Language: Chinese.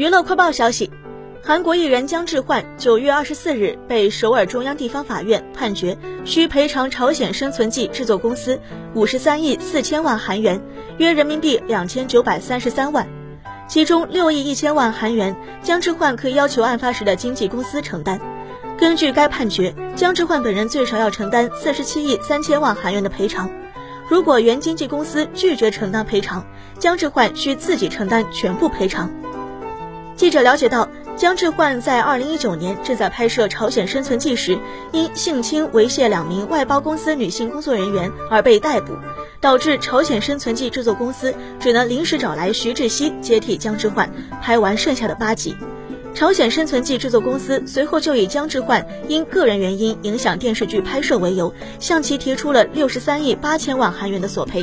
娱乐快报消息，韩国艺人姜智焕九月二十四日被首尔中央地方法院判决需赔偿朝鲜生存记制作公司五十三亿四千万韩元，约人民币两千九百三十三万，其中六亿一千万韩元姜智焕可以要求案发时的经纪公司承担。根据该判决，姜智焕本人最少要承担四十七亿三千万韩元的赔偿。如果原经纪公司拒绝承担赔偿，姜智焕需自己承担全部赔偿。记者了解到，姜智焕在二零一九年正在拍摄《朝鲜生存记》时，因性侵猥亵两名外包公司女性工作人员而被逮捕，导致《朝鲜生存记》制作公司只能临时找来徐志熙接替姜智焕拍完剩下的八集。《朝鲜生存记》制作公司随后就以姜智焕因个人原因影响电视剧拍摄为由，向其提出了六十三亿八千万韩元的索赔。